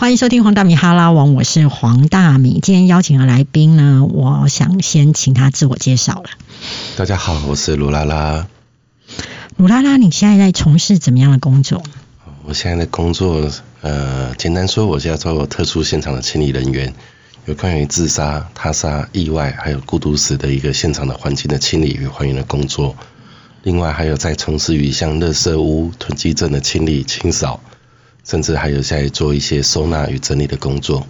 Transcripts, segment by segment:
欢迎收听黄大米哈拉王，我是黄大米。今天邀请的来宾呢，我想先请他自我介绍了。大家好，我是卢拉拉。鲁拉拉，你现在在从事怎么样的工作？我现在的工作，呃，简单说，我是要做特殊现场的清理人员，有关于自杀、他杀、意外，还有孤独死的一个现场的环境的清理与还原的工作。另外，还有在从事于像垃圾屋、囤积症的清理、清扫，甚至还有在做一些收纳与整理的工作。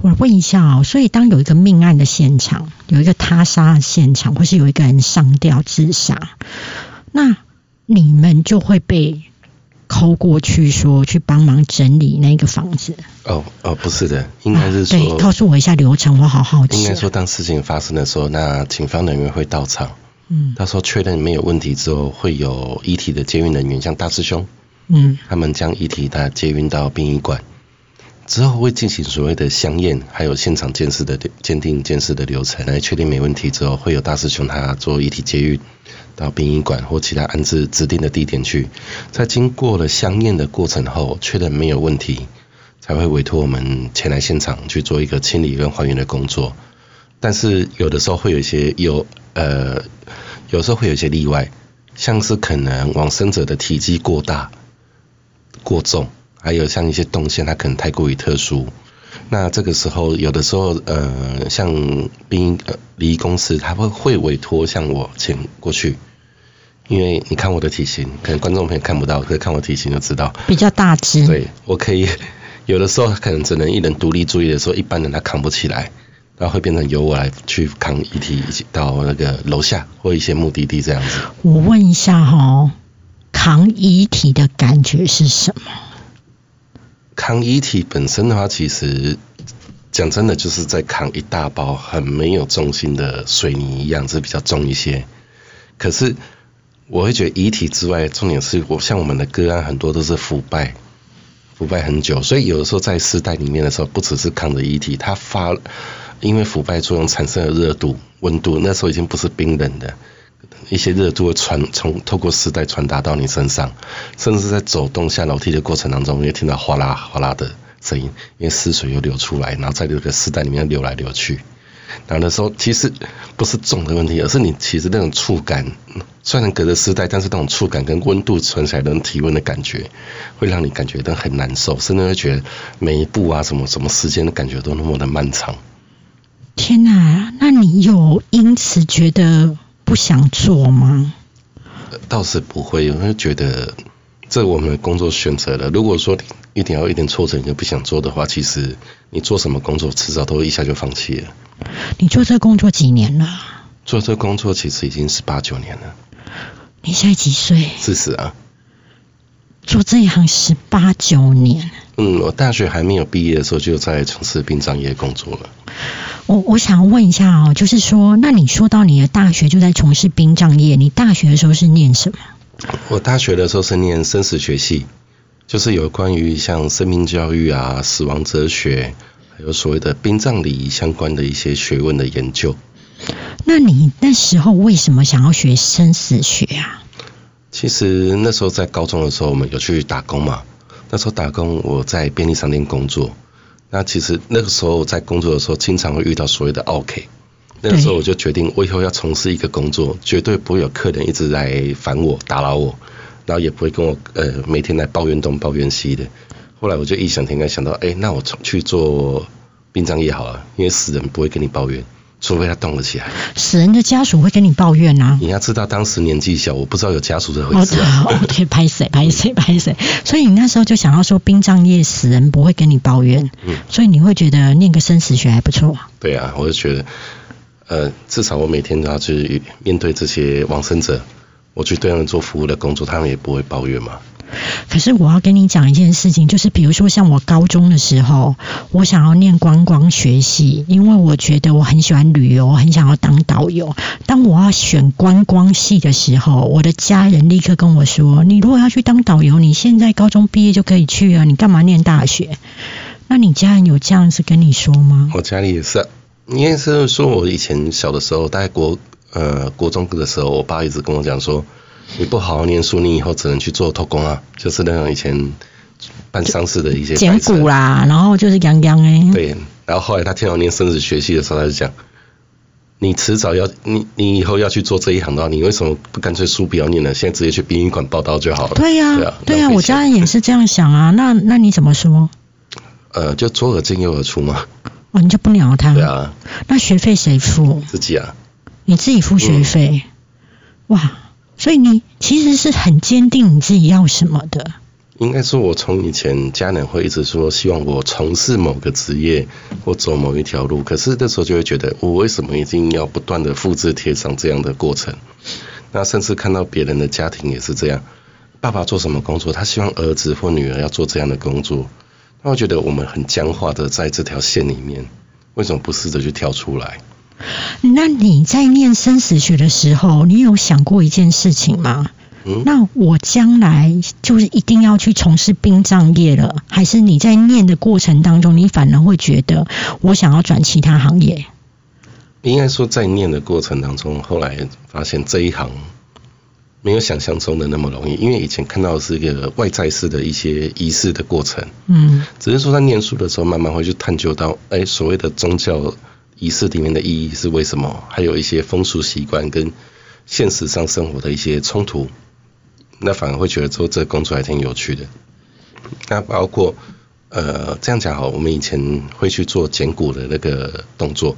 我问一下哦，所以当有一个命案的现场，有一个他杀的现场，或是有一个人上吊自杀，那你们就会被扣过去，说去帮忙整理那个房子。哦哦，不是的，应该是啊对，告诉我一下流程，我好好奇啊。应该说，当事情发生的时候，那警方人员会到场，嗯到时候确认没有问题之后，会有遗体的接运人员，像大师兄。嗯他们将遗体他接运到殡仪馆，之后会进行所谓的香验，还有现场监视的鉴定监视的流程，来确定没问题之后，会有大师兄他做遗体接运到殡仪馆或其他安置指定的地点去。在经过了香验的过程后，确认没有问题，才会委托我们前来现场去做一个清理跟还原的工作。但是有的时候会有一些有呃，有时候会有一些例外，像是可能往生者的体积过大。过重，还有像一些动线，它可能太过于特殊。那这个时候，有的时候，呃，像殡仪呃礼仪公司，他会会委托像我请过去，因为你看我的体型，可能观众朋友看不到，可是看我体型就知道，比较大只。对我可以 有的时候可能只能一人独立注意的时候，一般人他扛不起来，然后会变成由我来去扛遗体一起到那个楼下或一些目的地这样子。我问一下哈、哦，扛遗体的感觉是什么？扛遗体本身的话，其实讲真的，就是在扛一大包很没有重心的水泥一样，是比较重一些。可是我会觉得遗体之外，重点是我像我们的个案很多都是腐败，腐败很久，所以有的时候在尸袋里面的时候，不只是扛着遗体，它发因为腐败作用产生的热度、温度，那时候已经不是冰冷的。一些热度会传从透过丝带传达到你身上，甚至在走动下楼梯的过程当中，会听到哗啦哗啦的声音，因为湿水又流出来，然后在这个丝带里面流来流去。然后那时候其实不是重的问题，而是你其实那种触感，虽然隔着丝带，但是那种触感跟温度传起来的体温的感觉，会让你感觉到很难受，甚至会觉得每一步啊什么什么时间的感觉都那么的漫长。天哪，那你有因此觉得不想做吗？倒是不会，我会觉得这我们的工作选择了。如果说一点要一点挫折你就不想做的话，其实你做什么工作迟早都会一下就放弃了。你做这个工作几年了？做这个工作其实已经是八九年了，你现在几岁？四十啊。做这一行十八九年。嗯，我大学还没有毕业的时候就在从事殡葬业工作了。我我想问一下哦，就是说，那你说到你的大学就在从事殡葬业，你大学的时候是念什么？我大学的时候是念生死学系，就是有关于像生命教育啊、死亡哲学，还有所谓的殡葬礼仪相关的一些学问的研究。那你那时候为什么想要学生死学啊？其实那时候在高中的时候，我们有去打工嘛。那时候打工，我在便利商店工作。那其实那个时候在工作的时候，经常会遇到所谓的 OK。那个时候我就决定，我以后要从事一个工作，绝对不会有客人一直来烦我、打扰我，然后也不会跟我呃每天来抱怨东抱怨西的。后来我就异想天开，想到，哎，那我从去做殡葬业好了，因为死人不会跟你抱怨，除非他动了起来。死人的家属会跟你抱怨啊。你要知道，当时年纪小，我不知道有家属这回哦，事啊。哦对，拍谁拍谁拍谁，所以你那时候就想要说，殡葬业死人不会跟你抱怨，嗯所以你会觉得念个生死学还不错。对啊，我就觉得，呃，至少我每天都要去面对这些往生者，我去对他们做服务的工作，他们也不会抱怨嘛。可是我要跟你讲一件事情，就是比如说像我高中的时候，我想要念观光学系，因为我觉得我很喜欢旅游，很想要当导游。当我要选观光系的时候，我的家人立刻跟我说：“你如果要去当导游，你现在高中毕业就可以去啊，你干嘛念大学？”那你家人有这样子跟你说吗？我家里也是、啊，应该是说我以前小的时候，大概国呃国中的时候，我爸一直跟我讲说，你不好好念书，你以后只能去做偷工啊，就是那种以前办丧事的一些捡骨啦，然后就是洋洋哎，对，然后后来他听到念生子学系的时候，他就讲：“你迟早要你你以后要去做这一行的话，你为什么不干脆书不要念了，现在直接去殡仪馆报道就好了？”对呀、对啊，对呀、我家人也是这样想啊。那那你怎么说？呃，就左耳进右耳出嘛。哦，你就不鸟他？对啊，那学费谁付？自己啊，你自己付学费？哇，所以你其实是很坚定你自己要什么的。应该说，我从以前家人会一直说希望我从事某个职业或走某一条路，可是那时候就会觉得，我为什么一定要不断的复制贴上这样的过程？那甚至看到别人的家庭也是这样，爸爸做什么工作，他希望儿子或女儿要做这样的工作，那我觉得我们很僵化的在这条线里面，为什么不试着去跳出来？那你在念生死学的时候，你有想过一件事情吗？嗯，那我将来就是一定要去从事殡葬业了，还是你在念的过程当中，你反而会觉得我想要转其他行业？应该说在念的过程当中，后来发现这一行没有想象中的那么容易，因为以前看到的是一个外在式的一些仪式的过程，嗯只是说在念书的时候，慢慢会去探究到，哎，所谓的宗教仪式里面的意义是为什么，还有一些风俗习惯跟现实上生活的一些冲突，那反而会觉得说这个工作还挺有趣的。那包括呃，这样讲好，我们以前会去做捡骨的那个动作，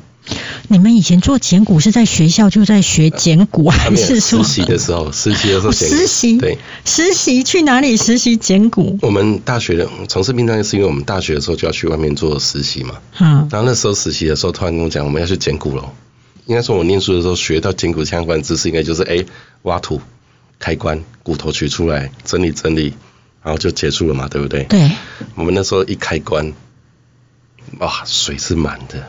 你们以前做捡骨是在学校就在学捡骨，还是说实习的时候，实习的时候哦捡实习对，实习去哪里实习捡骨？我们大学的从事殡葬业是因为我们大学的时候就要去外面做实习嘛。嗯，然后那时候实习的时候，突然跟我讲我们要去捡骨了。应该说，我念书的时候学到捡骨相关知识，应该就是哎挖土、开棺、骨头取出来、整理整理，然后就结束了嘛，对不对？对，我们那时候一开棺，哇，水是满的，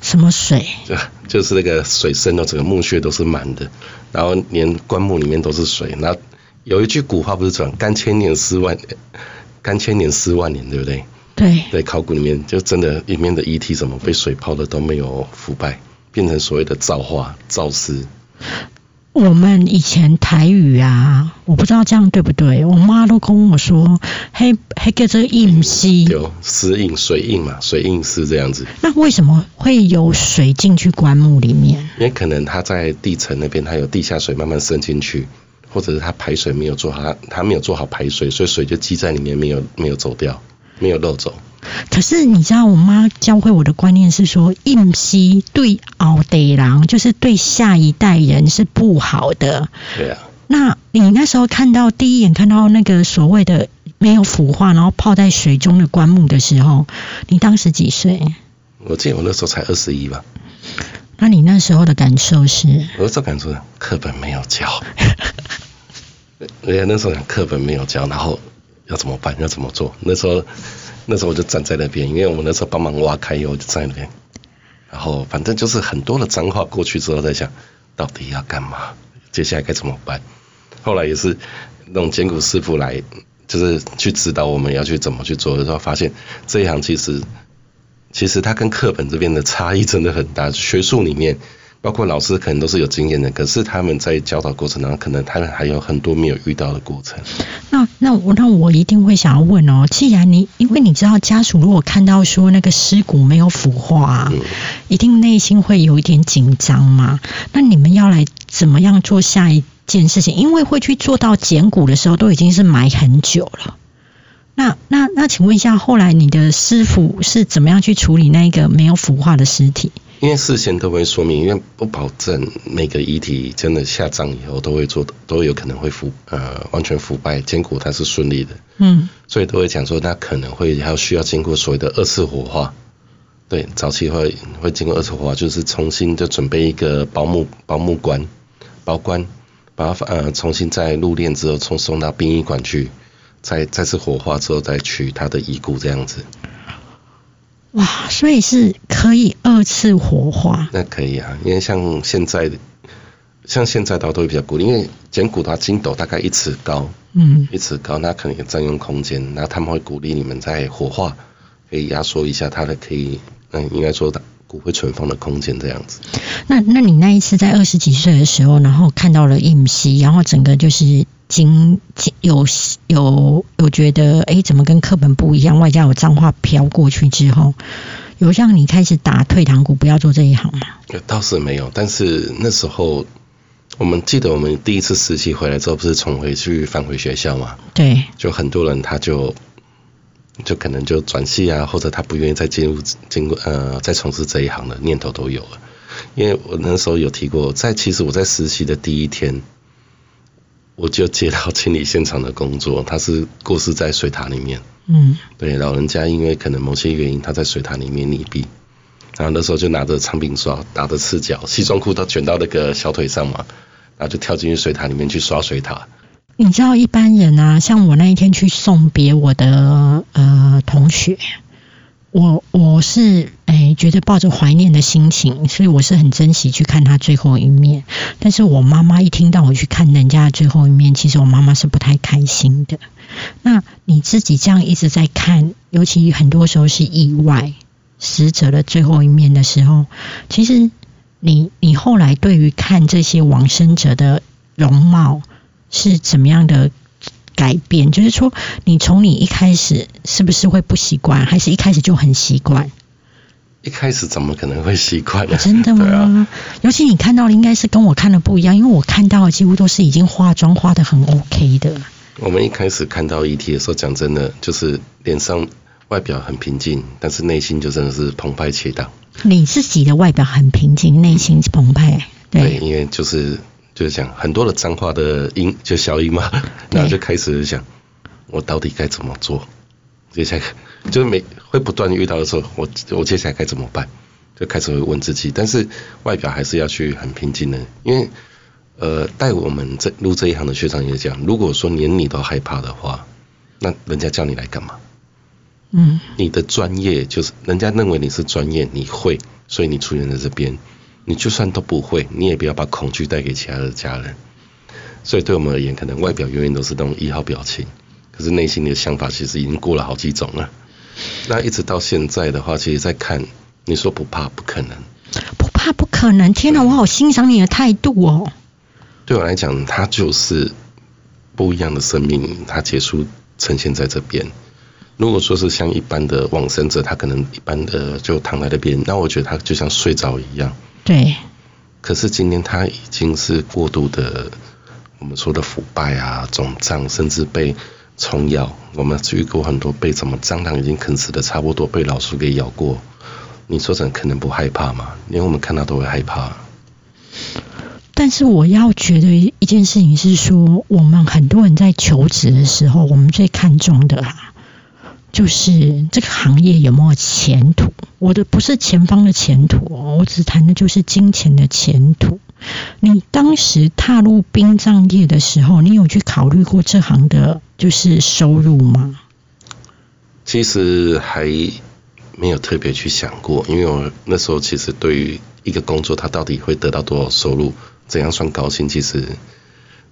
什么水？就就是那个水深的整个墓穴都是满的，然后连棺木里面都是水。然后有一句古话不是讲“干千年丝万年，干千年丝万年”，对不对？对，在考古里面，就真的里面的遗体什么被水泡的都没有腐败，变成所谓的造化、造尸。我们以前台语啊，我不知道这样对不对，我妈都跟我说，黑黑叫做印溪，有湿印、水印嘛，水印是这样子，那为什么会有水进去棺木里面？因为可能它在地层那边，它有地下水慢慢渗进去，或者是它排水没有做好，它它没有做好排水，所以水就积在里面，没有没有走掉，没有漏走。可是你知道，我妈教会我的观念是说，印溪对后代人，就是对下一代人是不好的。对啊，那你那时候看到第一眼看到那个所谓的没有腐化，然后泡在水中的棺木的时候，你当时几岁？我记得我那时候才二十一吧，那你那时候的感受是？我那时候感受课本没有教，人家那时候讲课本没有教，然后要怎么办？要怎么做？那时候那时候我就站在那边，因为我们那时候帮忙挖开以后，我就站在那边，然后反正就是很多的脏话过去之后，在想到底要干嘛，接下来该怎么办？后来也是那种捡骨师傅来，就是去指导我们要去怎么去做的时候，发现这一行其实其实它跟课本这边的差异真的很大。学术里面，包括老师可能都是有经验的，可是他们在教导过程当中，可能他们还有很多没有遇到的过程。那那我那我一定会想要问哦，既然你因为你知道家属如果看到说那个尸骨没有腐化、一定内心会有一点紧张嘛。那你们要来怎么样做下一件事情？因为会去做到捡骨的时候，都已经是埋很久了。那那那，请问一下，后来你的师傅是怎么样去处理那个没有腐化的尸体？因为事先都会说明，因为不保证每个遗体真的下葬以后都会做，都有可能会腐呃完全腐败，坚果它是顺利的，嗯，所以都会讲说，那可能会还要需要经过所谓的二次火化。对，早期会会经过二次火化，就是重新就准备一个保姆保姆棺、保棺，把它呃重新再入殓之后，送送到殡仪馆去，再再次火化之后再取它的遗骨这样子。哇，所以是可以二次火化。那可以啊，因为像现在的，像现在的话都会比较鼓励，因为剪骨它筋斗大概一尺高，嗯，一尺高，那可能也占用空间，那他们会鼓励你们在火化可以压缩一下它的可以，嗯，应该说的骨灰存放的空间这样子。那那你那一次在二十几岁的时候，然后看到了印溪，然后整个就是经有有有觉得，哎，怎么跟课本不一样？外加有脏话飘过去之后，有让你开始打退堂鼓，不要做这一行吗？倒是没有，但是那时候我们记得我们第一次实习回来之后，不是重回去返回学校嘛？对，就很多人他就就可能就转系啊，或者他不愿意再进入经过呃再从事这一行的念头都有了。因为我那时候有提过，在其实我在实习的第一天。我就接到清理现场的工作，他是过世在水塔里面。嗯，对，老人家因为可能某些原因，他在水塔里面溺毙，然后那时候就拿着长柄刷，打着赤脚，西装裤都卷到那个小腿上嘛，然后就跳进去水塔里面去刷水塔。你知道一般人啊，像我那一天去送别我的呃同学。我我是诶觉得抱着怀念的心情，所以我是很珍惜去看他最后一面。但是我妈妈一听到我去看人家的最后一面，其实我妈妈是不太开心的。那你自己这样一直在看，尤其很多时候是意外死者的最后一面的时候，其实你你后来对于看这些往生者的容貌是怎么样的？改变就是说，你从你一开始是不是会不习惯，还是一开始就很习惯？一开始怎么可能会习惯？真的吗？尤其你看到的应该是跟我看的不一样，因为我看到的几乎都是已经化妆化的很 OK 的。我们一开始看到遗体的时候，讲真的，就是脸上外表很平静，但是内心就真的是澎湃起荡。你自己的外表很平静，内心澎湃。对，因为就是。就是讲很多的脏话的音，就消音嘛，然后就开始想，我到底该怎么做？接下来就是每会不断遇到的时候，我我接下来该怎么办？就开始会问自己，但是外表还是要去很平静的，因为呃，带我们这入这一行的学长也讲，如果说连你都害怕的话，那人家叫你来干嘛？嗯，你的专业就是人家认为你是专业，你会，所以你出现在这边。你就算都不会，你也不要把恐惧带给其他的家人。所以对我们而言，可能外表永远都是那种一号表情，可是内心的想法其实已经过了好几种了。那一直到现在的话，其实在看，你说不怕不可能，不怕不可能。天哪，我好欣赏你的态度哦。对我来讲，它就是不一样的生命，它结束呈现在这边。如果说是像一般的往生者，他可能一般的就躺在那边，那我觉得他就像睡着一样。对，可是今天他已经是过度的，我们说的腐败啊、肿胀，甚至被虫咬。我们遇过很多被什么蟑螂已经啃死的差不多，被老鼠给咬过。你说怎可能不害怕吗？连我们看到都会害怕。但是我要觉得一件事情是说，我们很多人在求职的时候，我们最看重的。就是这个行业有没有前途？我的不是前方的前途，我只谈的就是金钱的前途。你当时踏入殡葬业的时候，你有去考虑过这行的就是收入吗？其实还没有特别去想过，因为我那时候其实对于一个工作，它到底会得到多少收入，怎样算高薪，其实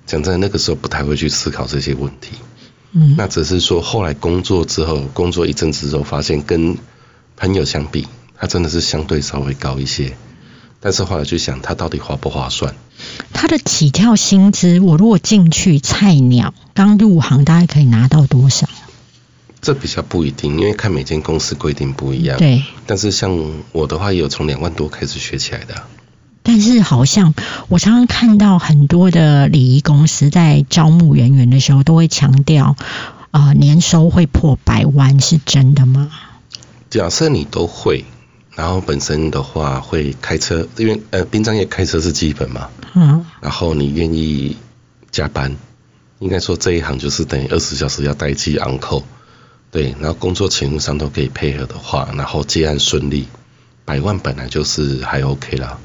讲在那个时候不太会去思考这些问题。嗯，那只是说后来工作之后，工作一阵子之后，发现跟朋友相比，他真的是相对稍微高一些。但是后来就想，他到底划不划算？他的起跳薪资，我如果进去菜鸟刚入行，大概可以拿到多少？这比较不一定，因为看每间公司规定不一样。对。但是像我的话，也有从两万多开始学起来的。但是好像我常常看到很多的礼仪公司在招募人员的时候，都会强调啊年收会破百万，是真的吗？假设你都会，然后本身的话会开车，因为呃殡葬业开车是基本嘛，嗯，然后你愿意加班，应该说这一行就是等于二十小时要待机昂扣，对，然后工作情务上都可以配合的话，然后接案顺利，百万本来就是还 OK 了。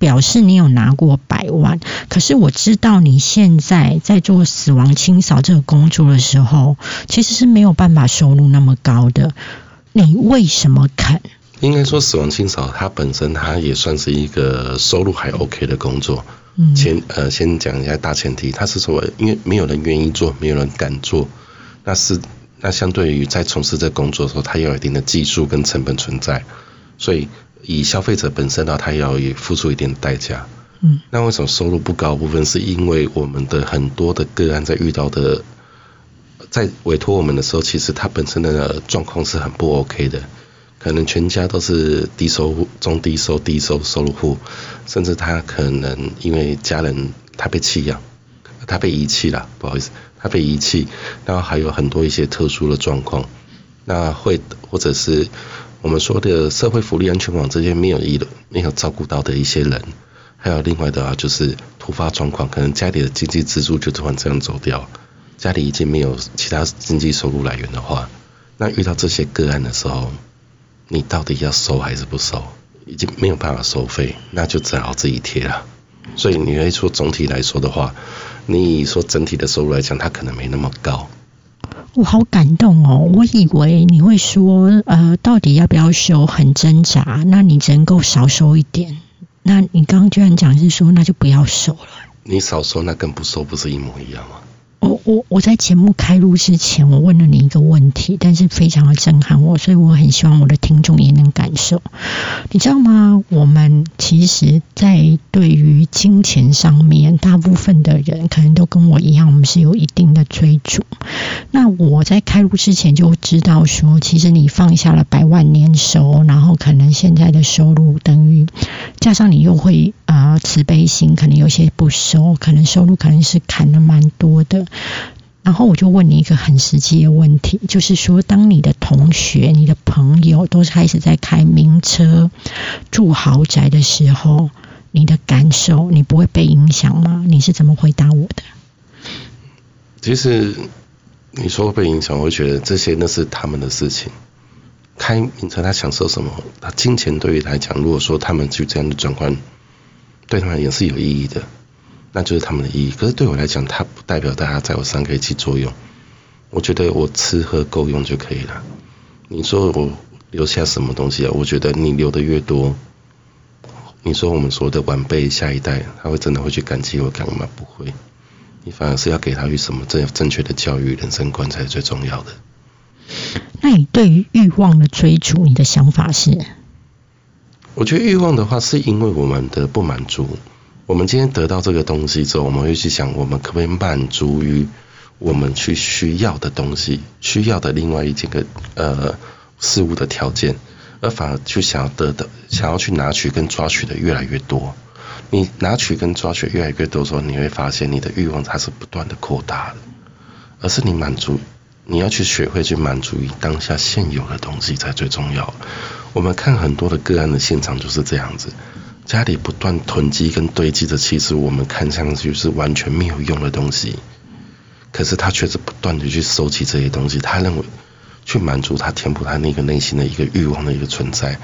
表示你有拿过百万，可是我知道你现在在做死亡清扫这个工作的时候，其实是没有办法收入那么高的。你为什么肯？应该说死亡清扫它本身它也算是一个收入还 OK 的工作。嗯，前呃先讲一下大前提，它是说因为没有人愿意做，没有人敢做，那是那相对于在从事这工作的时候，它有一定的技术跟成本存在，所以。以消费者本身呢，他要也付出一定的代价。嗯，那为什么收入不高？部分是因为我们的很多的个案在遇到的，在委托我们的时候，其实他本身的状况是很不 OK 的，可能全家都是低收入、中低收、低收收入户，甚至他可能因为家人他被弃养，他被遗弃了，不好意思，他被遗弃，然后还有很多一些特殊的状况，那会或者是我们说的社会福利安全网这些没有一没有照顾到的一些人。还有另外的话，就是突发状况，可能家里的经济支柱就突然这样走掉，家里已经没有其他经济收入来源的话，那遇到这些个案的时候，你到底要收还是不收？已经没有办法收费，那就只好自己贴了。所以你会说总体来说的话，你说整体的收入来讲，它可能没那么高。我好感动哦！我以为你会说，呃，到底要不要收，很挣扎。那你只能够少收一点。那你刚刚居然讲是说，那就不要收了。你少收，那跟不收不是一模一样吗？我我我在节目开录之前，我问了你一个问题，但是非常的震撼我，所以我很希望我的听众也能感受。你知道吗？我们其实，在对于金钱上面，大部分的人可能都跟我一样，我们是有一定的追逐。那我在开录之前就知道说，其实你放下了百万年收，然后可能现在的收入等于加上你又会啊慈悲心，可能有些不收，可能收入可能是砍了蛮多的。然后我就问你一个很实际的问题，就是说，当你的同学、你的朋友都开始在开名车、住豪宅的时候，你的感受，你不会被影响吗？你是怎么回答我的？其实你说被影响，我觉得这些那是他们的事情。开名车，他享受什么？他金钱对于来讲，如果说他们就这样的转换，对他们也是有意义的。那就是他们的意义。可是对我来讲，它不代表大家在我身上可以起作用。我觉得我吃喝够用就可以了。你说我留下什么东西啊？我觉得你留的越多，你说我们所有的晚辈下一代，他会真的会去感激我干嘛？不会。你反而是要给他一什么正正确的教育、人生观才是最重要的。那你对于欲望的追逐，你的想法是？我觉得欲望的话，是因为我们的不满足。我们今天得到这个东西之后，我们会去想，我们可不可以满足于我们去需要的东西，需要的另外一件个呃事物的条件，而反而去想要得到，想要去拿取跟抓取的越来越多。你拿取跟抓取越来越多的时候，你会发现你的欲望它是不断的扩大的，而是你满足，你要去学会去满足于当下现有的东西才最重要。我们看很多的个案的现场就是这样子。家里不断囤积跟堆积的，其实我们看上去是完全没有用的东西，可是他却是不断的去收集这些东西，他认为去满足他填补他那个内心的一个欲望的一个存在，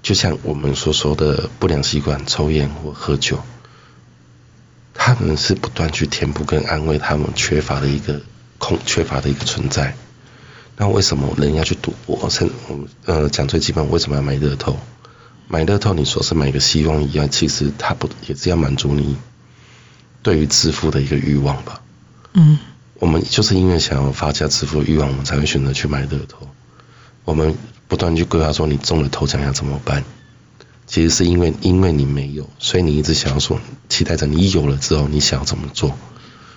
就像我们所说的不良习惯，抽烟或喝酒，他们是不断去填补跟安慰他们缺乏的一个空缺乏的一个存在。那为什么人要去赌博？甚我们呃讲最基本，为什么要买乐透？买乐透，你说是买个希望一样，其实它不也是要满足你对于致富的一个欲望吧？嗯，我们就是因为想要发家致富的欲望，我们才会选择去买乐透。我们不断去规划说，你中了头奖要怎么办？其实是因为因为你没有，所以你一直想要说，期待着你有了之后，你想要怎么做，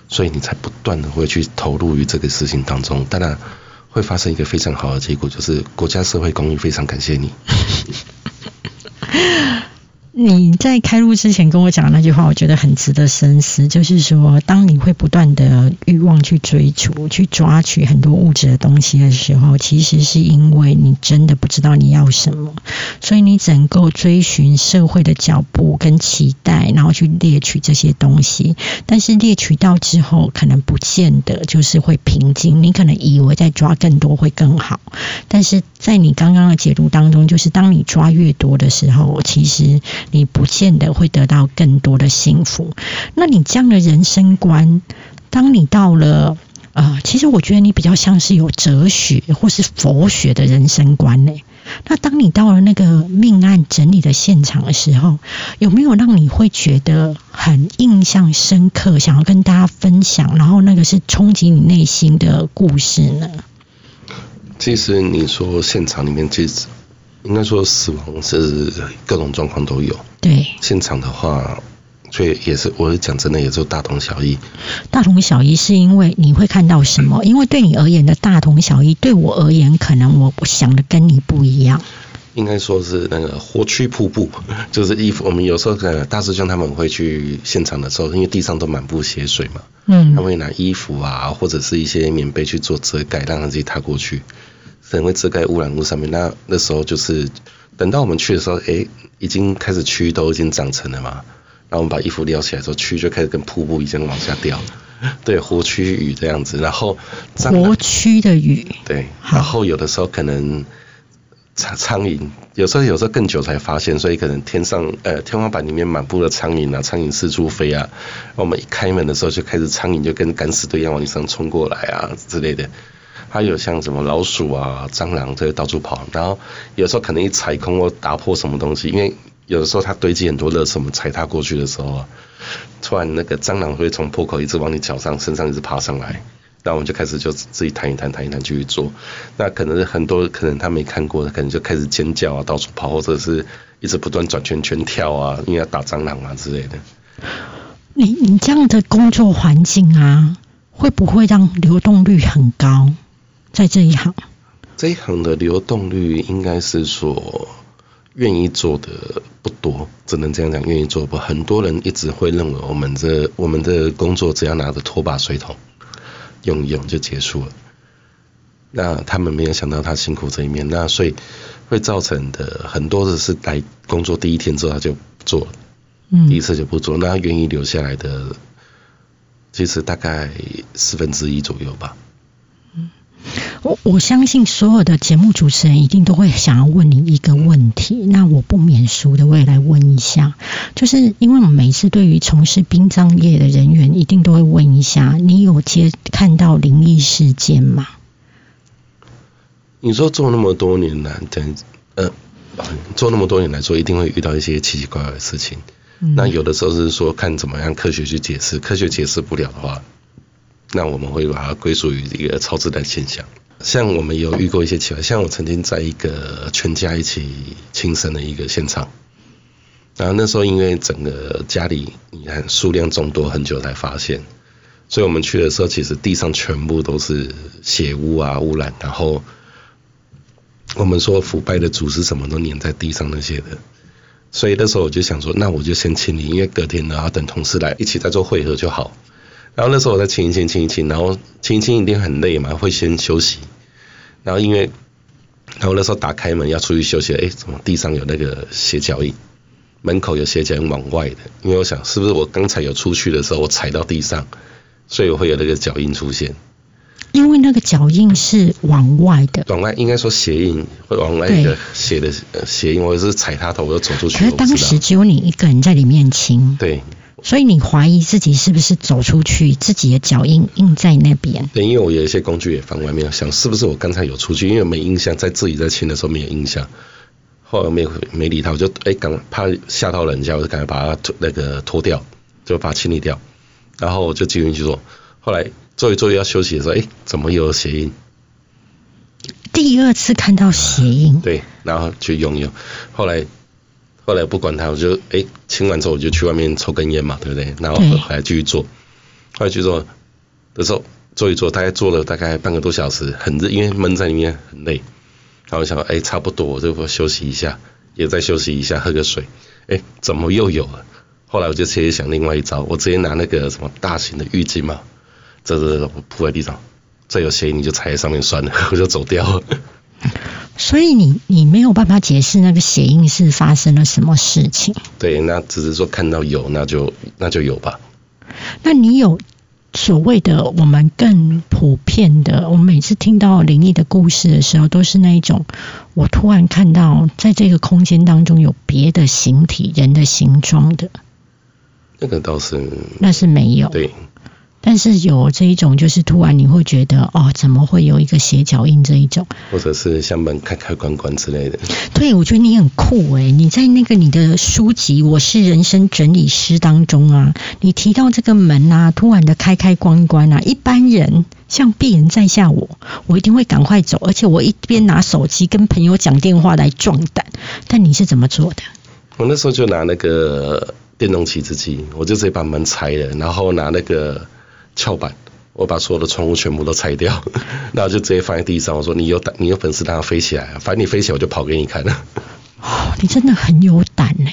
所以你才不断的会去投入于这个事情当中。当然会发生一个非常好的结果，就是国家社会公益非常感谢你。你在开录之前跟我讲的那句话，我觉得很值得深思。就是说，当你会不断的欲望去追逐、去抓取很多物质的东西的时候，其实是因为你真的不知道你要什么，所以你只能够追寻社会的脚步跟期待，然后去猎取这些东西。但是猎取到之后，可能不见得就是会平静。你可能以为在抓更多会更好，但是在你刚刚的解读当中，就是当你抓越多的时候，其实。你不见得会得到更多的幸福。那你这样的人生观，当你到了呃，其实我觉得你比较像是有哲学或是佛学的人生观呢。那当你到了那个命案整理的现场的时候，有没有让你会觉得很印象深刻，想要跟大家分享？然后那个是冲击你内心的故事呢？其实你说现场里面其实。应该说死亡是各种状况都有。对。现场的话，所以也是，我是讲真的，也就大同小异。大同小异是因为你会看到什么？因为对你而言的大同小异，对我而言，可能我想的跟你不一样。应该说是那个活区瀑布，就是衣服。我们有时候可能大师兄他们会去现场的时候，因为地上都满布血水嘛，嗯，他会拿衣服啊，或者是一些棉被去做遮盖，让他自己踏过去，可能会遮盖污染物上面。那那时候就是等到我们去的时候，哎，已经开始蛆都已经长成了嘛。然后我们把衣服撩起来之后，蛆就开始跟瀑布一样往下掉，对，活蛆雨这样子。然后活蛆的雨，对，然后有的时候可能。苍苍蝇，有时候有时候更久才发现，所以可能天上呃天花板里面满布了苍蝇啊，苍蝇四处飞啊。我们一开门的时候就开始苍蝇就跟敢死队一样往你身上冲过来啊之类的。还有像什么老鼠啊、蟑螂这些到处跑，然后有时候可能一踩空或打破什么东西，因为有的时候它堆积很多垃圾，我们踩它过去的时候，突然那个蟑螂会从破口一直往你脚上、身上一直爬上来。那我们就开始就自己弹一弹，弹一弹继续做。那可能是很多可能他没看过的，可能就开始尖叫啊，到处跑，或者是一直不断转圈圈跳啊，因为要打蟑螂啊之类的。你你这样的工作环境啊，会不会让流动率很高？在这一行，这一行的流动率应该是说愿意做的不多，只能这样讲，愿意做不很多人一直会认为我们这我们的工作只要拿着拖把水桶。用一用就结束了，那他们没有想到他辛苦这一面，那所以会造成的很多的是来工作第一天之后他就不做了，嗯，第一次就不做，那他愿意留下来的，其实大概四分之一左右吧。我我相信所有的节目主持人一定都会想要问你一个问题，那我不免俗的我也来问一下，就是因为我们每次对于从事殡葬业的人员，一定都会问一下，你有接看到灵异事件吗？你说做那么多年来，等呃，做那么多年来说，一定会遇到一些奇奇怪怪的事情。那有的时候是说看怎么样科学去解释，科学解释不了的话。那我们会把它归属于一个超自然现象。像我们有遇过一些奇怪，像我曾经在一个全家一起庆生的一个现场，然后那时候因为整个家里你看数量众多，很久才发现，所以我们去的时候，其实地上全部都是血污啊污染，然后我们说腐败的组织什么都粘在地上那些的，所以那时候我就想说，那我就先清理，因为隔天然后等同事来一起再做汇合就好。然后那时候我在清一清清一清，然后清一清一定很累嘛，会先休息。然后因为，然后那时候打开门要出去休息，哎，怎么地上有那个鞋脚印？门口有鞋脚印往外的，因为我想是不是我刚才有出去的时候我踩到地上，所以我会有那个脚印出现。因为那个脚印是往外的，往外应该说鞋印会往外的鞋的鞋印，我是踩他头我就走出去。可是当时只有你一个人在里面亲。对。所以你怀疑自己是不是走出去，自己的脚印印在那边？对，因为我有一些工具也放外面，想是不是我刚才有出去，因为没印象，在自己在清的时候没有印象，后来没没理他，我就哎赶怕吓到人家，我就赶快把它那个脱掉，就把它清理掉，然后我就继续去做。后来做一做要休息的时候，哎，怎么又有鞋印？第二次看到鞋印，对，然后去用用，后来。后来不管他，我就哎清完之后我就去外面抽根烟嘛，对不对？然后回来继续做，后来去做的时候做一做，大概做了大概半个多小时，很热，因为闷在里面很累。然后想哎差不多，我就休息一下，也再休息一下，喝个水。哎，怎么又有了？后来我就直接想另外一招，我直接拿那个什么大型的浴巾嘛，这这铺在地上，再有鞋你就踩在上面算了，我就走掉了。所以你你没有办法解释那个血印是发生了什么事情？对，那只是说看到有，那就那就有吧。那你有所谓的我们更普遍的，我们每次听到灵异的故事的时候，都是那一种，我突然看到在这个空间当中有别的形体、人的形状的。那个倒是那是没有对。但是有这一种，就是突然你会觉得，哦，怎么会有一个斜脚印这一种，或者是像门开开关关之类的。对，我觉得你很酷诶，你在那个你的书籍《我是人生整理师》当中啊，你提到这个门啊，突然的开开关关啊，一般人像鄙人在下我，我一定会赶快走，而且我一边拿手机跟朋友讲电话来壮胆。但你是怎么做的？我那时候就拿那个电动起子机，我就直接把门拆了，然后拿那个撬板，我把所有的窗户全部都拆掉，然后就直接放在地上。我说你有胆，你有本事让它飞起来，反正你飞起来我就跑给你看了。哦，你真的很有胆呢。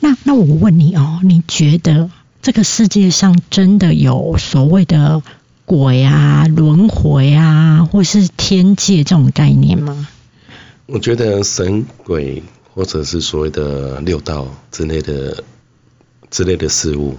那那我问你哦，你觉得这个世界上真的有所谓的鬼啊、轮回啊，或是天界这种概念吗？我觉得神鬼或者是所谓的六道之类的之类的事物，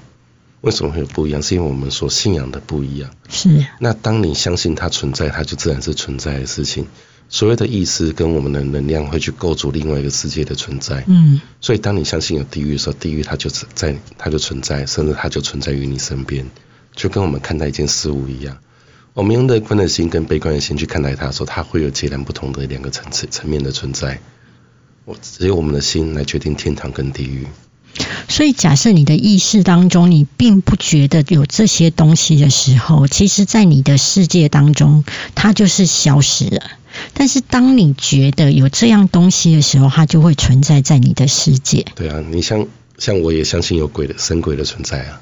为什么会有不一样？是因为我们所信仰的不一样。是。那当你相信它存在，它就自然是存在的事情。所谓的意识跟我们的能量会去构筑另外一个世界的存在。嗯。所以当你相信有地狱的时候，地狱它就在，它就存在，甚至它就存在于你身边，就跟我们看待一件事物一样。我们用乐观的心跟悲观的心去看待它的时候，它会有截然不同的两个层次层面的存在。我只有我们的心来决定天堂跟地狱。所以，假设你的意识当中，你并不觉得有这些东西的时候，其实，在你的世界当中，它就是消失了。但是，当你觉得有这样东西的时候，它就会存在在你的世界。对啊，你像像我也相信有鬼的神鬼的存在啊，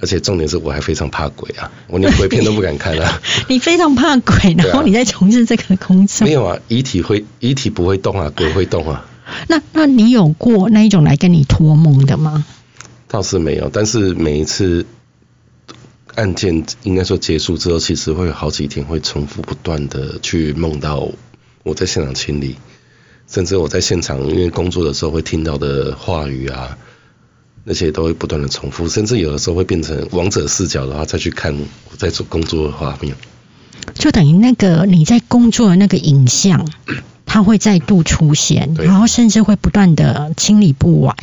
而且重点是我还非常怕鬼啊，我连鬼片都不敢看啊。你非常怕鬼，然后你在从事这个工作？没有啊，遗体会遗体不会动啊，鬼会动啊。那那你有过那一种来跟你托梦的吗？倒是没有，但是每一次案件应该说结束之后，其实会有好几天会重复不断的去梦到我在现场清理，甚至我在现场因为工作的时候会听到的话语啊，那些都会不断的重复，甚至有的时候会变成王者视角的话再去看我在做工作的画面，就等于那个你在工作的那个影像。它会再度出现，然后甚至会不断的清理不完。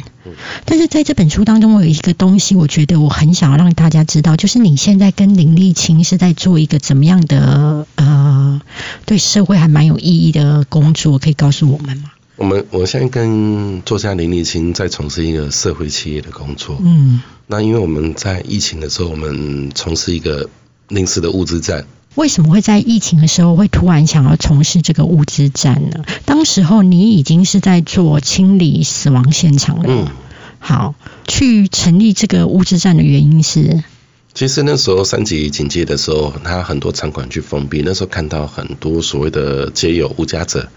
但是在这本书当中，我有一个东西，我觉得我很想要让大家知道，就是你现在跟林立清是在做一个怎么样的呃，对社会还蛮有意义的工作，可以告诉我们吗？我们我现在跟作家林立清在从事一个社会企业的工作。嗯，那因为我们在疫情的时候，我们从事一个临时的物资站。为什么会在疫情的时候会突然想要从事这个物资站呢？当时候你已经是在做清理死亡现场了。嗯，好，去成立这个物资站的原因是，其实那时候三级警戒的时候，他很多场馆去封闭，那时候看到很多所谓的街友无家者，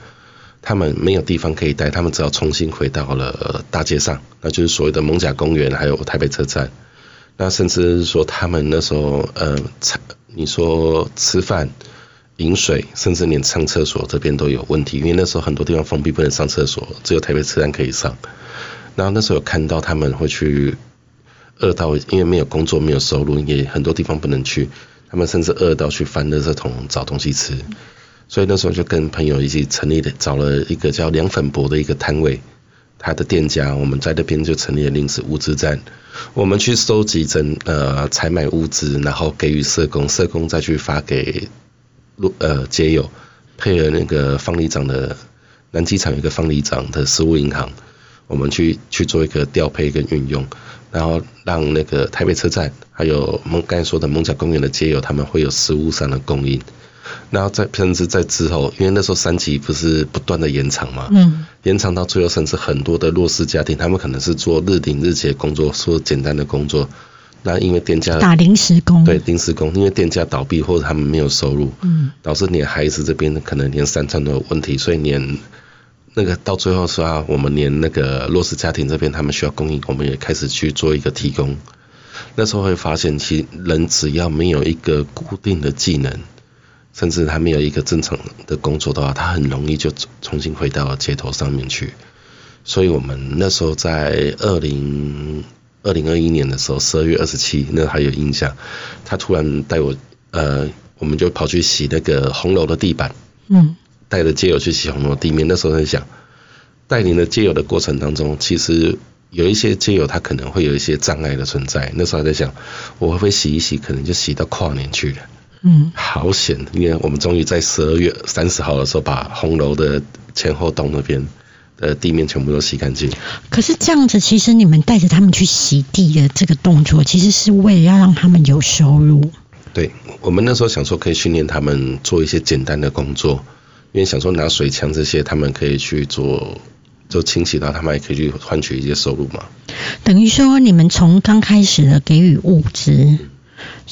他们没有地方可以待，他们只要重新回到了大街上，那就是所谓的蒙甲公园，还有台北车站。那甚至说他们那时候呃，你说吃饭、饮水，甚至连上厕所这边都有问题，因为那时候很多地方封闭，不能上厕所，只有台北车站可以上。然后那时候有看到他们会去饿到，因为没有工作、没有收入，也很多地方不能去，他们甚至饿到去翻垃圾桶找东西吃。所以那时候就跟朋友一起成立的，找了一个叫凉粉博的一个摊位。他的店家，我们在那边就成立了临时物资站，我们去收集、整呃采买物资，然后给予社工，社工再去发给路呃街友，配合那个方里长的南机场有一个方里长的食物银行，我们去去做一个调配跟运用，然后让那个台北车站还有蒙刚才说的蒙甲公园的街友，他们会有食物上的供应。然后在甚至在之后，因为那时候三级不是不断的延长嘛，嗯，延长到最后，甚至很多的弱势家庭，他们可能是做日顶日结工作，做简单的工作，那因为店家打临时工，对临时工，因为店家倒闭或者他们没有收入，嗯，导致连孩子这边可能连三餐都有问题，所以连那个到最后说，我们连那个弱势家庭这边他们需要供应，我们也开始去做一个提供。那时候会发现，其实人只要没有一个固定的技能。甚至他没有一个正常的工作的话，他很容易就重新回到街头上面去。所以我们那时候在二零二零二一年的时候，十二月二十七，那还有印象。他突然带我，呃，我们就跑去洗那个红楼的地板，嗯，带着街友去洗红楼地面。那时候在想，带领的街友的过程当中，其实有一些街友他可能会有一些障碍的存在。那时候还在想，我会不会洗一洗，可能就洗到跨年去了。嗯，好险！因为我们终于在十二月三十号的时候，把红楼的前后洞那边的地面全部都洗干净。可是这样子，其实你们带着他们去洗地的这个动作，其实是为了要让他们有收入。对，我们那时候想说可以训练他们做一些简单的工作，因为想说拿水枪这些，他们可以去做，就清洗到他们也可以去换取一些收入嘛。等等于说你们从刚开始的给予物资，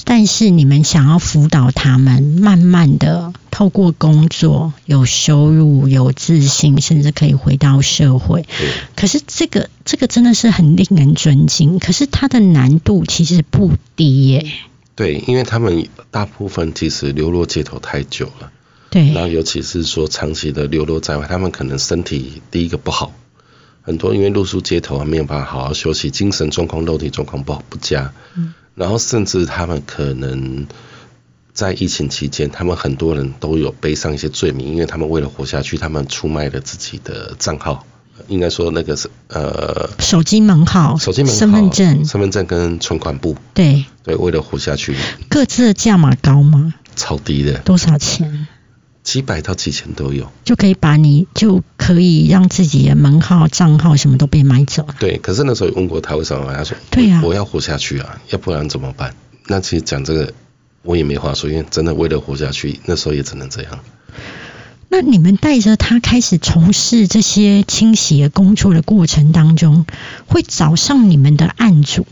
但是你们想要辅导他们，慢慢的透过工作有收入、有自信，甚至可以回到社会。对。可是这个这个真的是很令人尊敬，可是它的难度其实不低耶。对，因为他们大部分其实流落街头太久了，对。然后尤其是说长期的流落在外，他们可能身体第一个不好，很多因为露宿街头啊，没有办法好好休息，精神状况、肉体状况不好不佳，嗯然后甚至他们可能在疫情期间，他们很多人都有背上一些罪名，因为他们为了活下去，他们出卖了自己的账号，应该说那个是呃手机门号、手机门号、身份证，身份证跟存款簿，对。对，为了活下去，各自的价码高吗？超低的，多少钱？几百到几千都有。就可以把你就可以让自己的门号、账号什么都被买走了。对，可是那时候有问过他为什么买，他说对呀我要活下去啊，要不然怎么办？那其实讲这个我也没话说，因为真的为了活下去，那时候也只能这样。那你们带着他开始从事这些清洗的工作的过程当中，会找上你们的案主，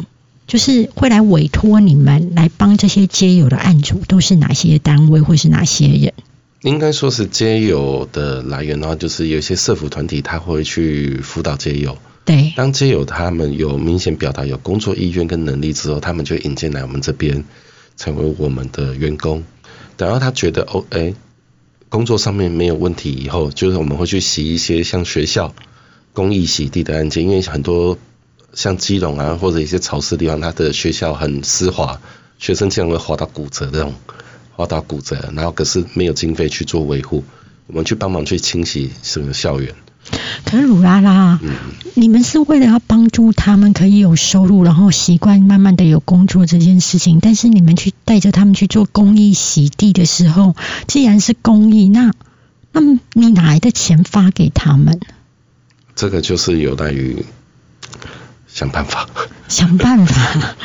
就是会来委托你们来帮这些街友的案主，都是哪些单位或是哪些人？应该说是街友的来源的话，就是有一些社服团体他会去辅导街友。对当街友他们有明显表达有工作意愿跟能力之后，他们就引进来我们这边，成为我们的员工。等到他觉得哦，哎，工作上面没有问题以后，就是我们会去洗一些像学校公益洗地的案件，因为很多像基隆啊或者一些潮湿地方，它的学校很湿滑，学生经常会滑到骨折这种，滑到骨折，然后可是没有经费去做维护，我们去帮忙去清洗整个校园。可是鲁拉拉，嗯，你们是为了要帮助他们可以有收入，然后习惯慢慢的有工作这件事情。但是你们去带着他们去做公益洗地的时候，既然是公益，那那么你哪来的钱发给他们？这个就是有待于想办法。想办法，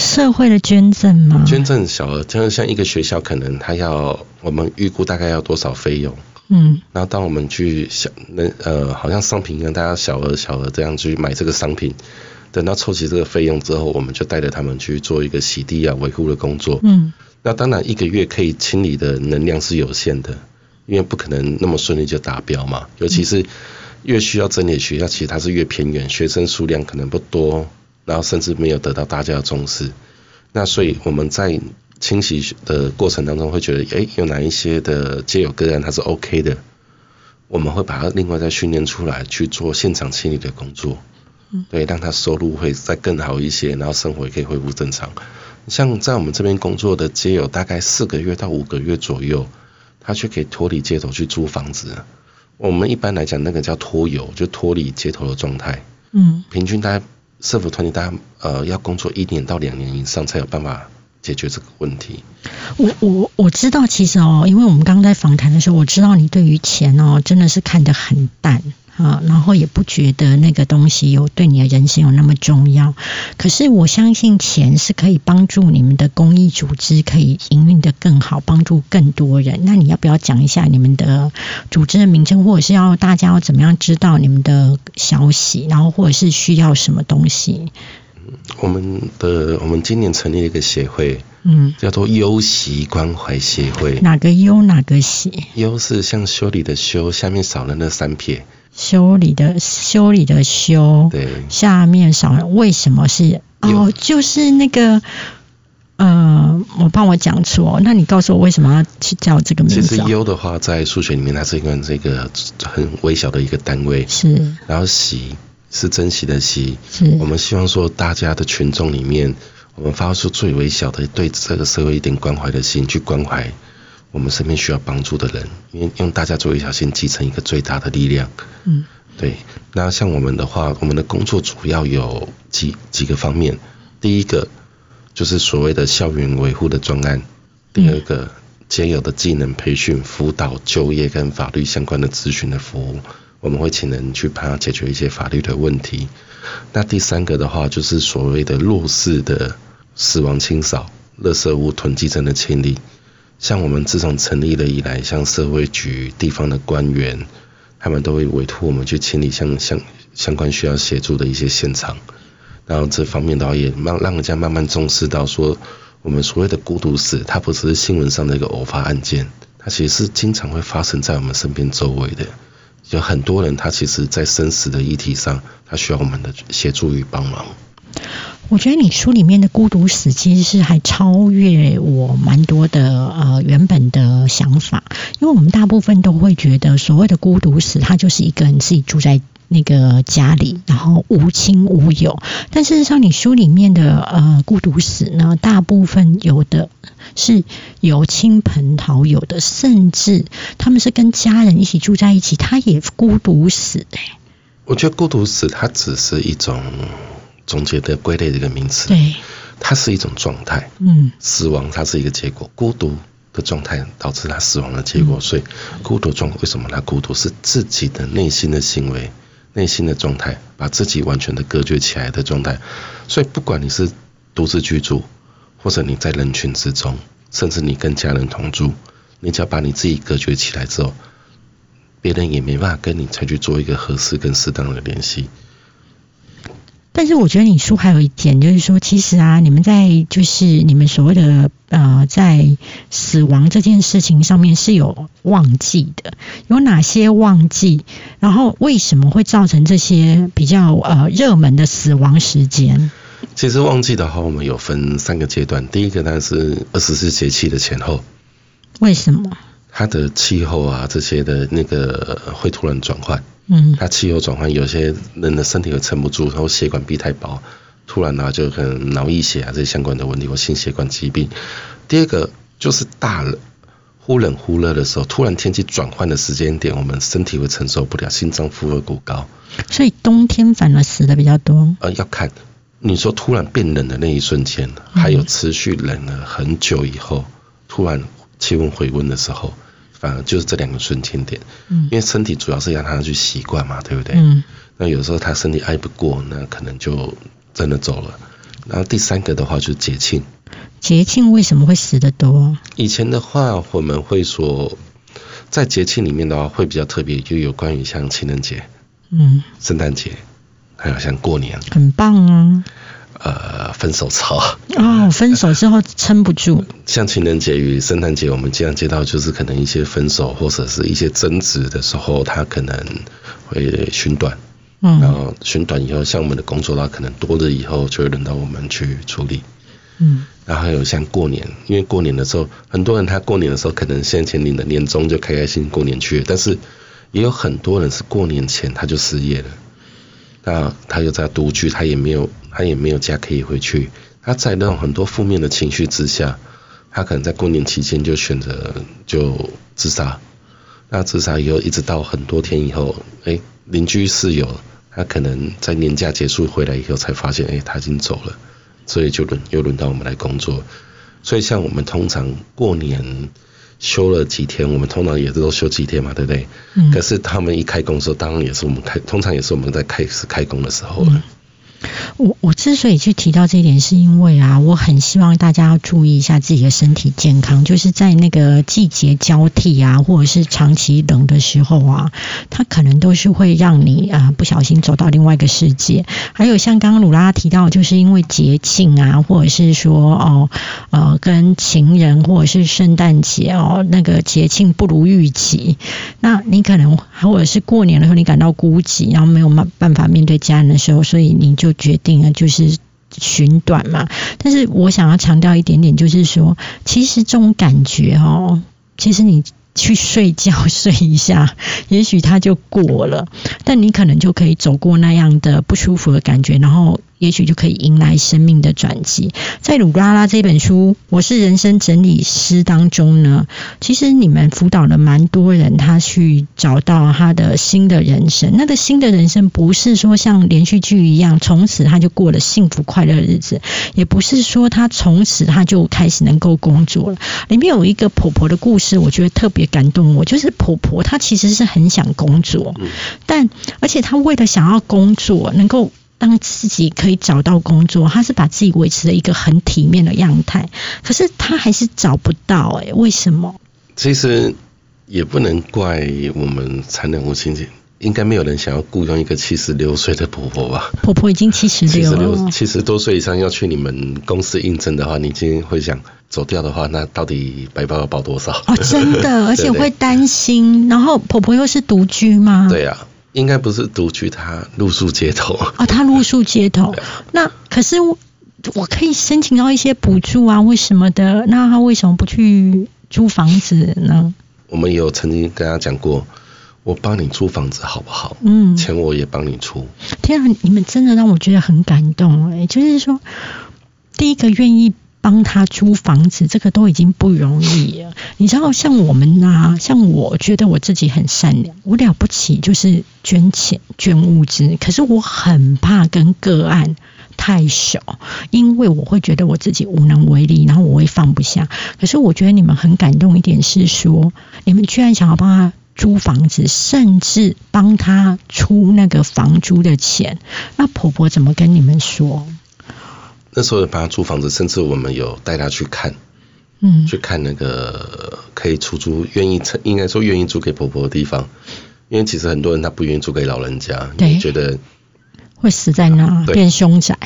社会的捐赠吗？捐赠小额，就是像一个学校，可能他要我们预估大概要多少费用，嗯然后当我们去小那呃，好像商品跟，大家小额小额这样去买这个商品，等到凑齐这个费用之后，我们就带着他们去做一个洗地啊维护的工作。嗯那当然一个月可以清理的能量是有限的，因为不可能那么顺利就达标嘛。尤其是越需要整理的学校，其实它是越偏远，学生数量可能不多，然后甚至没有得到大家的重视。那所以我们在清洗的过程当中，会觉得，哎，有哪一些的街友个案它是 OK 的，我们会把它另外再训练出来去做现场清理的工作。对，让他收入会再更好一些，然后生活也可以恢复正常。像在我们这边工作的街友，大概四个月到五个月左右，他却可以脱离街头去租房子。我们一般来讲，那个叫脱游，就脱离街头的状态。嗯平均大概社服团体大家呃要工作一年到两年以上，才有办法解决这个问题。我我我知道，其实哦，因为我们刚刚在访谈的时候，我知道你对于钱哦，真的是看得很淡啊，然后也不觉得那个东西有对你的人生有那么重要。可是我相信钱是可以帮助你们的公益组织可以营运的更好，帮助更多人。那你要不要讲一下你们的组织的名称，或者是要大家要怎么样知道你们的消息，然后或者是需要什么东西？我们的我们今年成立了一个协会，嗯，叫做优习关怀协会。哪个优哪个喜？优是像修理的修，下面少了那三撇。修理的修理的修，对，下面少了，为什么是？哦，就是那个，呃，我帮我讲错，那你告诉我为什么要去叫这个名字其实？优的话，在数学里面它是一个这个很微小的一个单位，是然后喜是珍惜的惜。是我们希望说，大家的群众里面，我们发出最微小的对这个社会一点关怀的心，去关怀我们身边需要帮助的人，因为用大家最微小心集成一个最大的力量。嗯对，那像我们的话，我们的工作主要有几几个方面。第一个就是所谓的校园维护的专案，第二个街友的技能培训、辅导、就业跟法律相关的咨询的服务，我们会请人去帮他解决一些法律的问题。那第三个的话，就是所谓的弱势的死亡清扫、垃圾物囤积症的清理。像我们自从成立了以来，像社会局、地方的官员，他们都会委托我们去清理相相相关需要协助的一些现场。然后这方面的话也让让人家慢慢重视到说，我们所谓的孤独死，它不只是新闻上的一个偶发案件，它其实是经常会发生在我们身边周围的。有很多人他其实，在生死的议题上，他需要我们的协助与帮忙。我觉得你书里面的孤独死其实是还超越我蛮多的呃原本的想法，因为我们大部分都会觉得所谓的孤独死，他就是一个人自己住在那个家里，然后无亲无友。但事实上，你书里面的呃孤独死呢，大部分有的是有亲朋好友的，甚至他们是跟家人一起住在一起，他也孤独死哎。我觉得孤独死它只是一种。总结的归类的一个名词，对，它是一种状态，嗯，死亡它是一个结果，孤独的状态导致他死亡的结果，所以孤独状为什么他孤独是自己的内心的行为，内心的状态，把自己完全的隔绝起来的状态，所以不管你是独自居住，或者你在人群之中，甚至你跟家人同住，你只要把你自己隔绝起来之后，别人也没办法跟你才去做一个合适跟适当的联系。但是我觉得你书还有一点，就是说，其实啊，你们在就是你们所谓的呃，在死亡这件事情上面是有忘记的，有哪些忘记？然后为什么会造成这些比较呃热门的死亡时间？其实忘记的话，我们有分三个阶段。第一个呢是二十四节气的前后，为什么？它的气候啊这些的那个会突然转换。嗯，它气候转换，有些人的身体会撑不住，然后血管壁太薄，突然呢就可能脑溢血啊这些相关的问题或心血管疾病。第二个就是大了，忽冷忽热的时候，突然天气转换的时间点，我们身体会承受不了，心脏负荷过高，所以冬天反而死的比较多。呃，要看你说突然变冷的那一瞬间，还有持续冷了很久以后，突然气温回温的时候。反而就是这两个瞬间点，嗯，因为身体主要是让他去习惯嘛，对不对？嗯，那有时候他身体挨不过，那可能就真的走了。然后第三个的话就是节庆，节庆为什么会死的多？以前的话我们会说，在节庆里面的话会比较特别，就有关于像情人节，嗯，圣诞节，还有像过年，很棒啊。呃，分手潮哦，分手之后撑不住。像情人节与圣诞节，我们经常接到就是可能一些分手或者是一些争执的时候，他可能会寻短，嗯，然后寻短以后，像我们的工作，他可能多了以后就会轮到我们去处理，嗯，然后还有像过年，因为过年的时候，很多人他过年的时候可能先前领的年终就开开心过年去了，但是也有很多人是过年前他就失业了。那他又在独居，他也没有，他也没有家可以回去。他在那种很多负面的情绪之下，他可能在过年期间就选择就自杀。那自杀以后，一直到很多天以后，哎，邻居室友他可能在年假结束回来以后才发现，哎，他已经走了。所以就轮又轮到我们来工作。所以像我们通常过年。休了几天，我们通常也是都休几天嘛，对不对？嗯。可是他们一开工的时候，当然也是我们开，通常也是我们在开始开工的时候了。我我之所以去提到这一点，是因为啊，我很希望大家要注意一下自己的身体健康，就是在那个季节交替啊，或者是长期冷的时候啊，它可能都是会让你啊不小心走到另外一个世界。还有像刚刚鲁拉提到，就是因为节庆啊，或者是说哦呃跟情人或者是圣诞节哦那个节庆不如预期，那你可能或者是过年的时候你感到孤寂，然后没有办办法面对家人的时候，所以你就。决定了就是寻短嘛，但是我想要强调一点点，就是说，其实这种感觉哦，其实你去睡觉睡一下，也许它就过了，但你可能就可以走过那样的不舒服的感觉，然后。也许就可以迎来生命的转机。在鲁拉拉这本书《我是人生整理师》当中呢，其实你们辅导了蛮多人，他去找到他的新的人生。那个新的人生不是说像连续剧一样，从此他就过了幸福快乐的日子，也不是说他从此他就开始能够工作了。里面有一个婆婆的故事，我觉得特别感动我。就是婆婆她其实是很想工作，但而且她为了想要工作，能够。当自己可以找到工作，他是把自己维持了一个很体面的样态，可是他还是找不到，哎，为什么？其实也不能怪我们残忍无情应该没有人想要雇佣一个七十六岁的婆婆吧？婆婆已经七十七十六了，，七十多岁以上要去你们公司应征的话，你今天会想走掉的话，那到底白包要包多少？哦，真的，而且会担心。然后婆婆又是独居吗？对啊，应该不是独居，他露宿街头。哦，他露宿街头。那可是我我可以申请到一些补助啊，为什么的？那他为什么不去租房子呢？我们有曾经跟他讲过，我帮你租房子好不好？嗯，钱我也帮你出。天啊，你们真的让我觉得很感动哎、就是说，第一个愿意帮他租房子，这个都已经不容易了。你知道，像我们啊，像我觉得我自己很善良，我了不起就是捐钱、捐物资，可是我很怕跟个案。太熟，因为我会觉得我自己无能为力，然后我会放不下。可是我觉得你们很感动一点是说，你们居然想要帮他租房子，甚至帮他出那个房租的钱。那婆婆怎么跟你们说？那时候帮他租房子，甚至我们有带他去看，嗯去看那个可以出租、愿意应该说愿意租给婆婆的地方。因为其实很多人他不愿意租给老人家，对因为觉得会死在那，对变凶宅。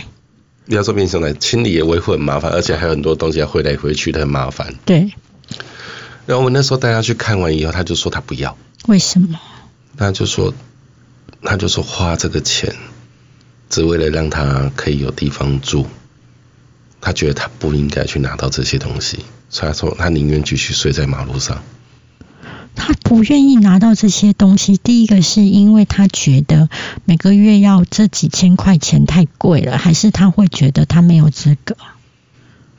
要说变凶宅清理也维护很麻烦，而且还有很多东西要回来回去的很麻烦。对，然后我那时候带他去看完以后，他就说他不要，为什么？他就说，他就说花这个钱，只为了让他可以有地方住。他觉得他不应该去拿到这些东西，所以他说他宁愿继续睡在马路上。她不愿意拿到这些东西，第一个是因为他觉得每个月要这几千块钱太贵了，还是他会觉得他没有资格？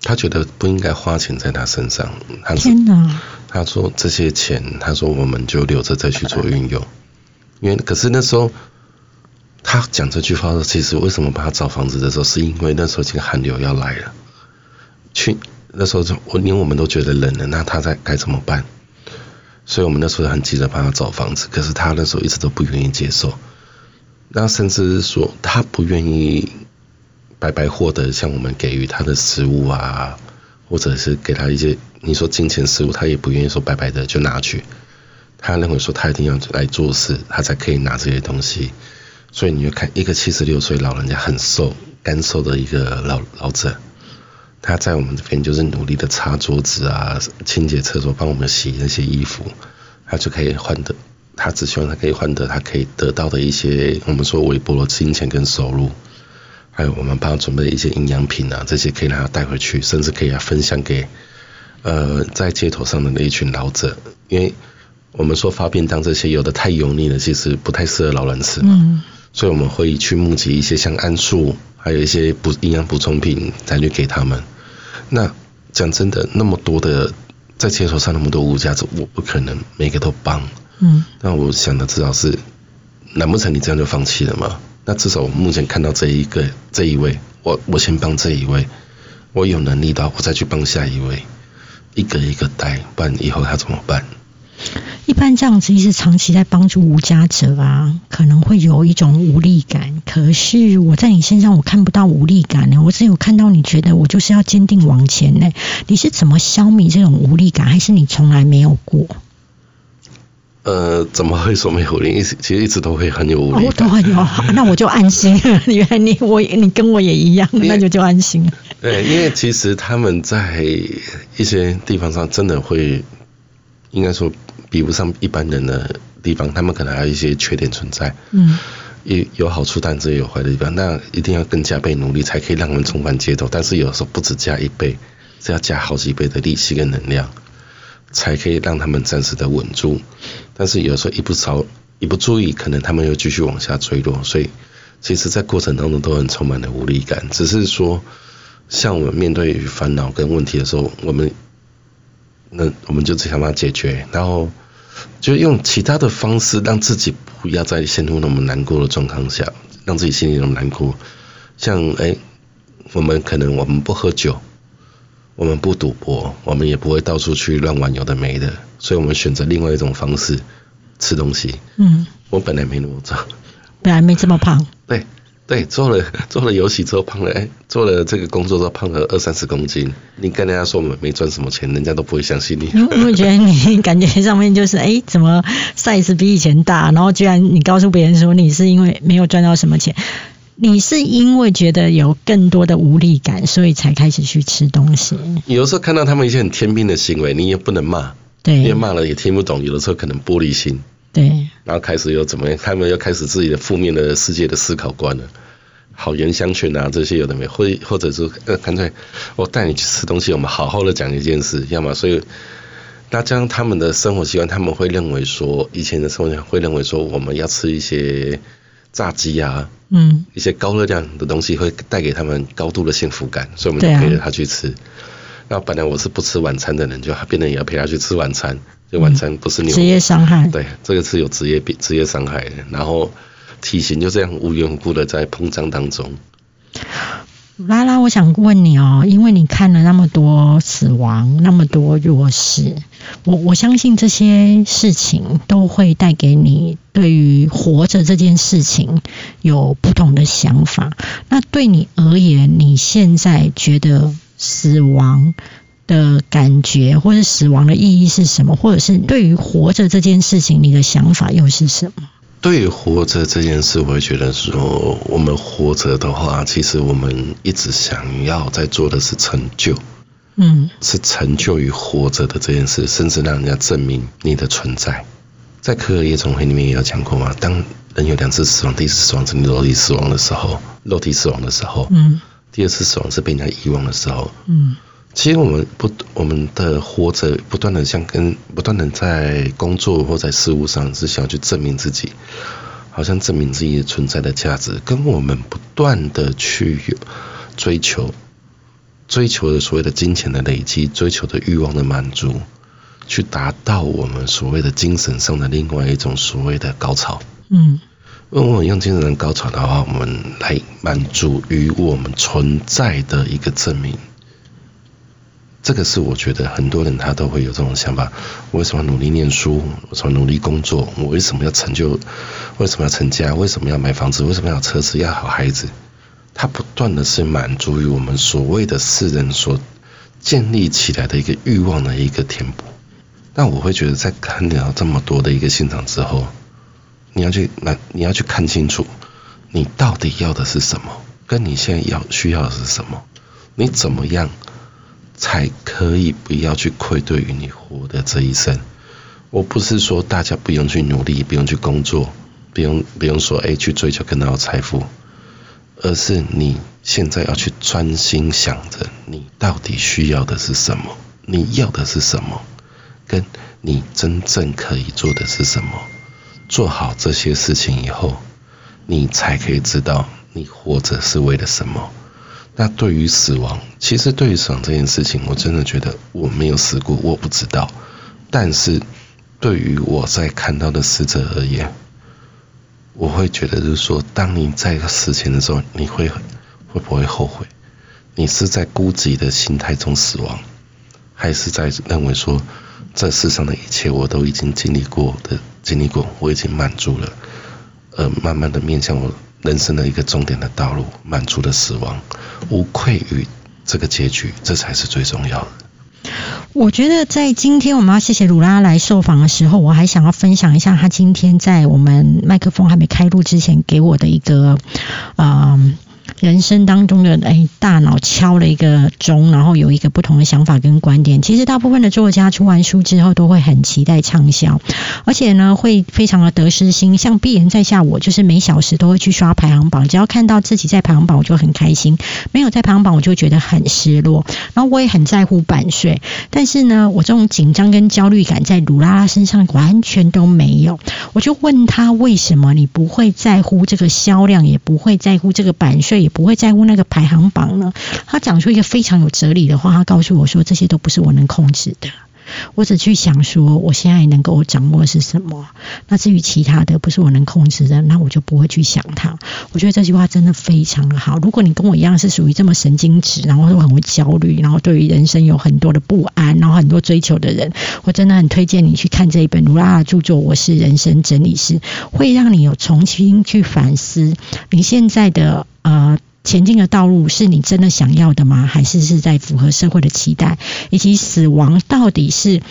他觉得不应该花钱在他身上，天哪！他说这些钱，他说我们就留着再去做运用。因为可是那时候，他讲这句话的时候，其实为什么帮他找房子的时候，是因为那时候已经寒流要来了。去那时候就我连我们都觉得冷了，那他在该怎么办？所以我们那时候很急着帮他找房子，可是他那时候一直都不愿意接受。那甚至是说他不愿意白白获得像我们给予他的食物啊，或者是给他一些你说金钱食物，他也不愿意说白白的就拿去。他认为说他一定要来做事，他才可以拿这些东西。所以你就看一个七十六岁老人家很瘦、干瘦的一个老老者，他在我们这边就是努力的擦桌子啊、清洁厕所、帮我们洗那些衣服，他就可以换得，他只希望他可以换得他可以得到的一些我们说微薄的金钱跟收入，还有我们帮他准备的一些营养品啊，这些可以让他带回去，甚至可以来分享给呃在街头上的那一群老者，因为我们说发便当这些有的太油腻了，其实不太适合老人吃嘛。嗯，所以我们会去募集一些像桉树，还有一些补营养补充品，再去给他们。那讲真的，那么多的在街头上那么多无家者，我不可能每个都帮。嗯，那我想的至少是，难不成你这样就放弃了吗？那至少我目前看到这一个这一位，我我先帮这一位，我有能力的，我再去帮下一位，一个一个带，不然以后他怎么办？一般这样子一直长期在帮助无家者啊，可能会有一种无力感。可是我在你身上我看不到无力感呢，我只有看到你觉得我就是要坚定往前呢。你是怎么消弭这种无力感，还是你从来没有过？呃，怎么会说没有无力？一直其实一直都会很有无力哦，感都。很有，那我就安心了。原来你我你跟我也一样，那就就安心了。对，因为其实他们在一些地方上真的会，应该说比不上一般人的地方，他们可能还有一些缺点存在，嗯有有好处，但是也有坏的地方。那一定要更加倍努力，才可以让他们重返街头。但是有时候不止加一倍，是要加好几倍的力气跟能量，才可以让他们暂时的稳住。但是有时候一不着一不注意，可能他们又继续往下坠落。所以，其实，在过程当中都很充满了无力感。只是说，像我们面对烦恼跟问题的时候，我们那我们就只想办法解决，然后就用其他的方式让自己不要再陷入那么难过的状况下，让自己心里那么难过。像哎、我们可能我们不喝酒，我们不赌博，我们也不会到处去乱玩有的没的，所以我们选择另外一种方式吃东西。嗯，我本来没那么胖，本来没这么胖。对，做了 做了游戏之后胖了，哎，做了这个工作之后胖了二三十公斤。你跟人家说我们没赚什么钱，人家都不会相信你。因为我觉得你感觉上面就是，哎，怎么 size 比以前大？然后居然你告诉别人说你是因为没有赚到什么钱，你是因为觉得有更多的无力感，所以才开始去吃东西。有时候看到他们一些很天兵的行为，你也不能骂，对，因为骂了也听不懂。有的时候可能玻璃心。对，然后开始又怎么样？他们又开始自己的负面的世界的思考观了，好言相劝啊，这些有的没，或或者是呃，干脆我带你去吃东西，我们好好的讲一件事，要么所以那这样他们的生活习惯，他们会认为说，以前的生活习惯会认为说，我们要吃一些炸鸡啊，嗯，一些高热量的东西会带给他们高度的幸福感，所以我们就陪着他去吃。那本来我是不吃晚餐的人，就变得也要陪他去吃晚餐。就完全不是你职业伤害，对，这个是有职业病、职业伤害的。然后体型就这样无缘无故的在膨胀当中。拉拉，我想问你哦，因为你看了那么多死亡，那么多弱势，我我相信这些事情都会带给你对于活着这件事情有不同的想法。那对你而言，你现在觉得死亡？的感觉，或者死亡的意义是什么？或者是对于活着这件事情，你的想法又是什么？对于活着这件事，我会觉得说，我们活着的话，其实我们一直想要在做的是成就，嗯，是成就于活着的这件事，甚至让人家证明你的存在。在科尔夜总会里面也有讲过嘛，当人有两次死亡，第一次死亡是你肉体死亡的时候，肉体死亡的时候，嗯，第二次死亡是被人家遗忘的时候，嗯。其实我们不，我们的活着不断的像跟不断的在工作或在事物上是想要去证明自己，好像证明自己存在的价值，跟我们不断的去追求，追求的所谓的金钱的累积，追求的欲望的满足，去达到我们所谓的精神上的另外一种所谓的高潮。嗯，如果我们用精神高潮的话，我们来满足于我们存在的一个证明。这个是我觉得很多人他都会有这种想法：我为什么努力念书？我什么努力工作？我为什么要成就？为什么要成家？为什么要买房子？为什么要车子？要好孩子？他不断的是满足于我们所谓的世人所建立起来的一个欲望的一个填补。但我会觉得，在看了这么多的一个现场之后，你要去那你要去看清楚，你到底要的是什么？跟你现在要需要的是什么？你怎么样？才可以不要去愧对于你活的这一生。我不是说大家不用去努力，不用去工作，不用不用说哎去追求更大的财富，而是你现在要去专心想着你到底需要的是什么，你要的是什么，跟你真正可以做的是什么。做好这些事情以后，你才可以知道你活着是为了什么。那对于死亡，其实对于死亡这件事情，我真的觉得我没有死过，我不知道。但是对于我在看到的死者而言，我会觉得就是说，当你在死前的时候，你会会不会后悔？你是在孤寂的心态中死亡，还是在认为说，这世上的一切我都已经经历过的经历过，我已经满足了，呃，慢慢的面向我。人生的一个终点的道路，满足的死亡，无愧于这个结局，这才是最重要的。我觉得在今天我们要谢谢鲁拉来受访的时候，我还想要分享一下他今天在我们麦克风还没开录之前给我的一个，嗯。人生当中的哎，大脑敲了一个钟，然后有一个不同的想法跟观点。其实大部分的作家出完书之后，都会很期待畅销，而且呢，会非常的得失心。像闭眼在下，我就是每小时都会去刷排行榜，只要看到自己在排行榜，我就很开心；没有在排行榜，我就觉得很失落。然后我也很在乎版税，但是呢，我这种紧张跟焦虑感在鲁拉拉身上完全都没有。我就问他，为什么你不会在乎这个销量，也不会在乎这个版税？也不会在乎那个排行榜呢。他讲出一个非常有哲理的话，他告诉我说：“这些都不是我能控制的。我只去想说我现在能够掌握是什么。那至于其他的不是我能控制的，那我就不会去想它。我觉得这句话真的非常的好。如果你跟我一样是属于这么神经质，然后又很会焦虑，然后对于人生有很多的不安，然后很多追求的人，我真的很推荐你去看这一本卢拉的著作《我是人生整理师》，会让你有重新去反思你现在的呃。前进的道路是你真的想要的吗？还是是在符合社会的期待？以及死亡到底是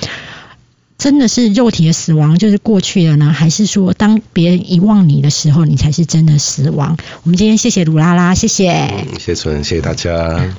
真的是肉体的死亡，就是过去了呢？还是说当别人遗忘你的时候，你才是真的死亡？我们今天谢谢鲁拉拉，谢谢，谢谢谢谢大家。